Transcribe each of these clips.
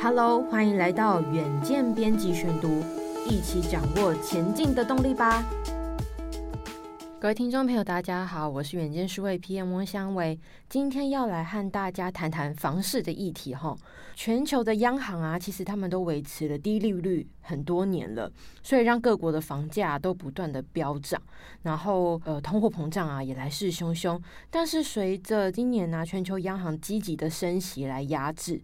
Hello，欢迎来到远见编辑选读，一起掌握前进的动力吧。各位听众朋友，大家好，我是远见数位 PM 翁香薇，今天要来和大家谈谈房市的议题哈。全球的央行啊，其实他们都维持了低利率很多年了，所以让各国的房价都不断的飙涨，然后呃，通货膨胀啊也来势汹汹。但是随着今年呢、全球央行积极的升息来压制，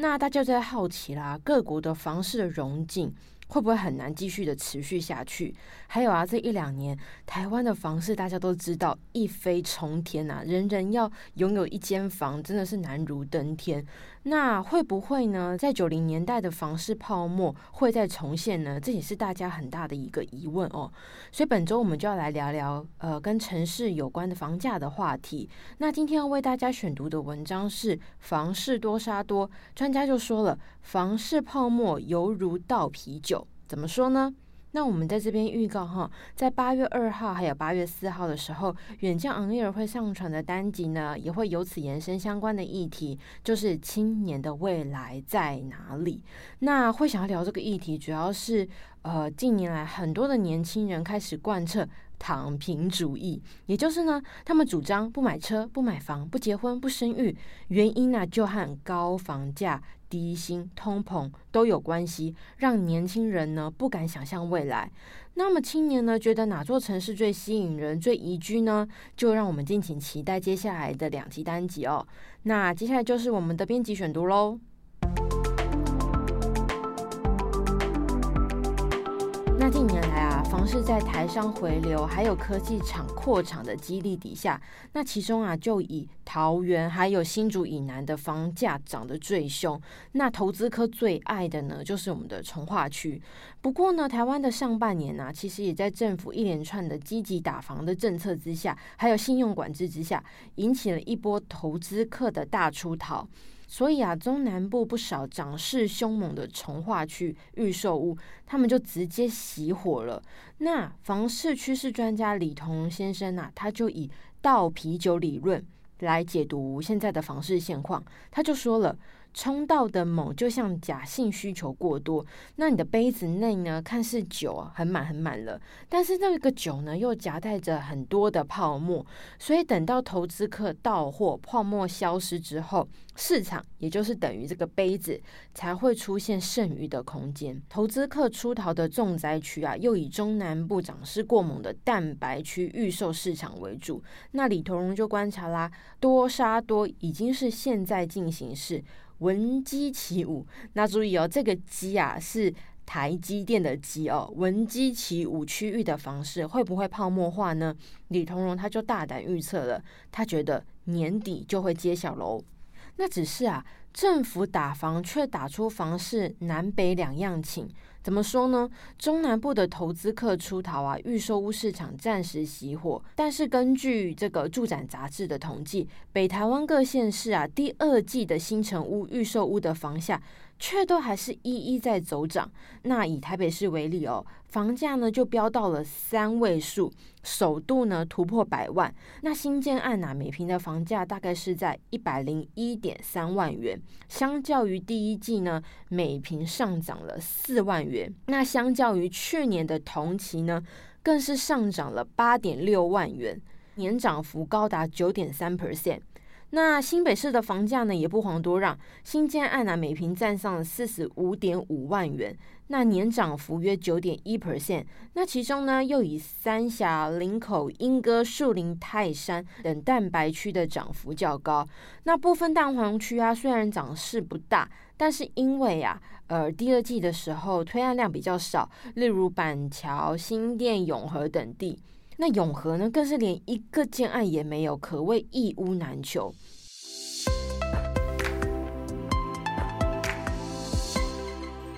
那大家就在好奇啦，各国的房市的荣景。会不会很难继续的持续下去？还有啊，这一两年台湾的房市大家都知道一飞冲天呐、啊，人人要拥有一间房真的是难如登天。那会不会呢？在九零年代的房市泡沫会再重现呢？这也是大家很大的一个疑问哦。所以本周我们就要来聊聊呃跟城市有关的房价的话题。那今天要为大家选读的文章是《房市多杀多》，专家就说了，房市泡沫犹如倒啤酒。怎么说呢？那我们在这边预告哈，在八月二号还有八月四号的时候，远见 On Air 会上传的单集呢，也会由此延伸相关的议题，就是青年的未来在哪里？那会想要聊这个议题，主要是呃，近年来很多的年轻人开始贯彻躺平主义，也就是呢，他们主张不买车、不买房、不结婚、不生育，原因呢就和高房价。低薪、通膨都有关系，让年轻人呢不敢想象未来。那么青年呢，觉得哪座城市最吸引人、最宜居呢？就让我们敬请期待接下来的两集单集哦。那接下来就是我们的编辑选读喽。那近年来，房市在台商回流，还有科技厂扩厂的激励底下，那其中啊，就以桃园还有新竹以南的房价涨得最凶。那投资客最爱的呢，就是我们的从化区。不过呢，台湾的上半年呢、其实也在政府一连串的积极打房的政策之下，还有信用管制之下，引起了一波投资客的大出逃。所以啊，中南部不少涨势凶猛的从化区预售屋，他们就直接熄火了。那房市趋势专家李彤先生啊，他就以倒啤酒理论来解读现在的房市现况，他就说了。冲到的猛，就像假性需求过多。那你的杯子内呢，看似酒，很满很满了，但是那个酒呢，又夹带着很多的泡沫。所以等到投资客到货，泡沫消失之后，市场也就是等于这个杯子才会出现剩余的空间。投资客出逃的重灾区啊，又以中南部涨势过猛的蛋白区预售市场为主。那李同荣就观察啦，多杀多已经是现在进行式。闻鸡起舞，那注意哦，这个鸡啊是台积电的鸡哦。闻鸡起舞区域的房市会不会泡沫化呢？李同荣他就大胆预测了，他觉得年底就会揭晓喽。那只是啊，政府打房却打出房市南北两样情。怎么说呢？中南部的投资客出逃啊，预售屋市场暂时熄火。但是根据这个住展杂志的统计，北台湾各县市啊，第二季的新城屋预售屋的房价。却都还是一一在走涨。那以台北市为例哦，房价呢就飙到了三位数，首度呢突破百万。那新建案呐，每平的房价大概是在一百零一点三万元，相较于第一季呢，每平上涨了四万元。那相较于去年的同期呢，更是上涨了八点六万元，年涨幅高达九点三 percent。那新北市的房价呢，也不遑多让，新建案呢、每坪站上了四十五点五万元，那年涨幅约九点一 percent。那其中呢，又以三峡、林口、莺歌、树林、泰山等蛋白区的涨幅较高。那部分蛋黄区啊，虽然涨势不大，但是因为啊，呃，第二季的时候推案量比较少，例如板桥、新店、永和等地。那永和呢，更是连一个建案也没有，可谓一屋难求。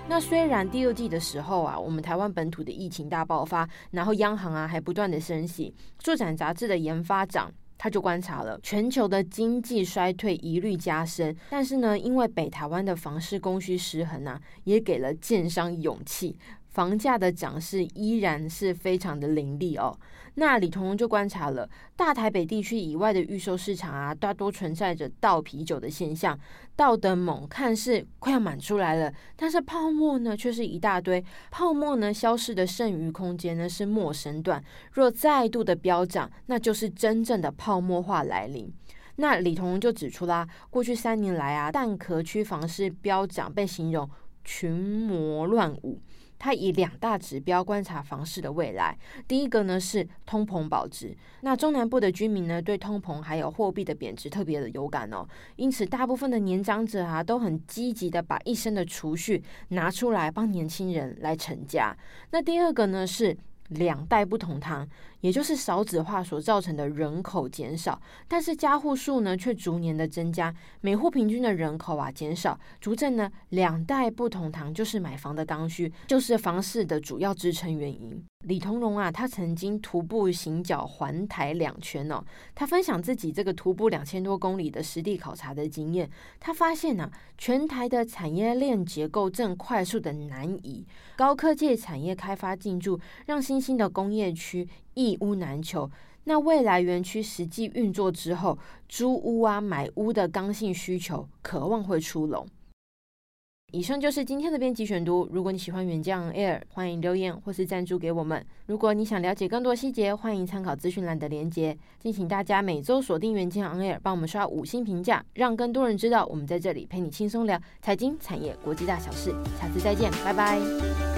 那虽然第二季的时候啊，我们台湾本土的疫情大爆发，然后央行啊还不断的升息，住展杂志的研发长。他就观察了全球的经济衰退疑虑加深，但是呢，因为北台湾的房市供需失衡啊，也给了建商勇气，房价的涨势依然是非常的凌厉哦。那李同荣就观察了大台北地区以外的预售市场啊，大多存在着倒啤酒的现象，倒的猛，看似快要满出来了，但是泡沫呢却是一大堆，泡沫呢消失的剩余空间呢是陌生段，若再度的飙涨，那就是真正的泡沫化来临。那李同荣就指出啦，过去三年来啊，蛋壳区房市飙涨被形容群魔乱舞。他以两大指标观察房市的未来，第一个呢是通膨保值。那中南部的居民呢，对通膨还有货币的贬值特别的有感哦，因此大部分的年长者啊，都很积极的把一生的储蓄拿出来帮年轻人来成家。那第二个呢是两代不同堂。也就是少子化所造成的人口减少，但是家户数呢却逐年的增加，每户平均的人口啊减少，足证呢两代不同堂就是买房的刚需，就是房市的主要支撑原因。李同荣啊，他曾经徒步行脚环台两圈哦，他分享自己这个徒步两千多公里的实地考察的经验，他发现呢、啊，全台的产业链结构正快速的南移，高科技产业开发进驻，让新兴的工业区。一屋难求，那未来园区实际运作之后，租屋啊、买屋的刚性需求，渴望会出笼。以上就是今天的编辑选读。如果你喜欢远见 Air，欢迎留言或是赞助给我们。如果你想了解更多细节，欢迎参考资讯栏的连接。敬请大家每周锁定远见 Air，帮我们刷五星评价，让更多人知道我们在这里陪你轻松聊财经、产业、国际大小事。下次再见，拜拜。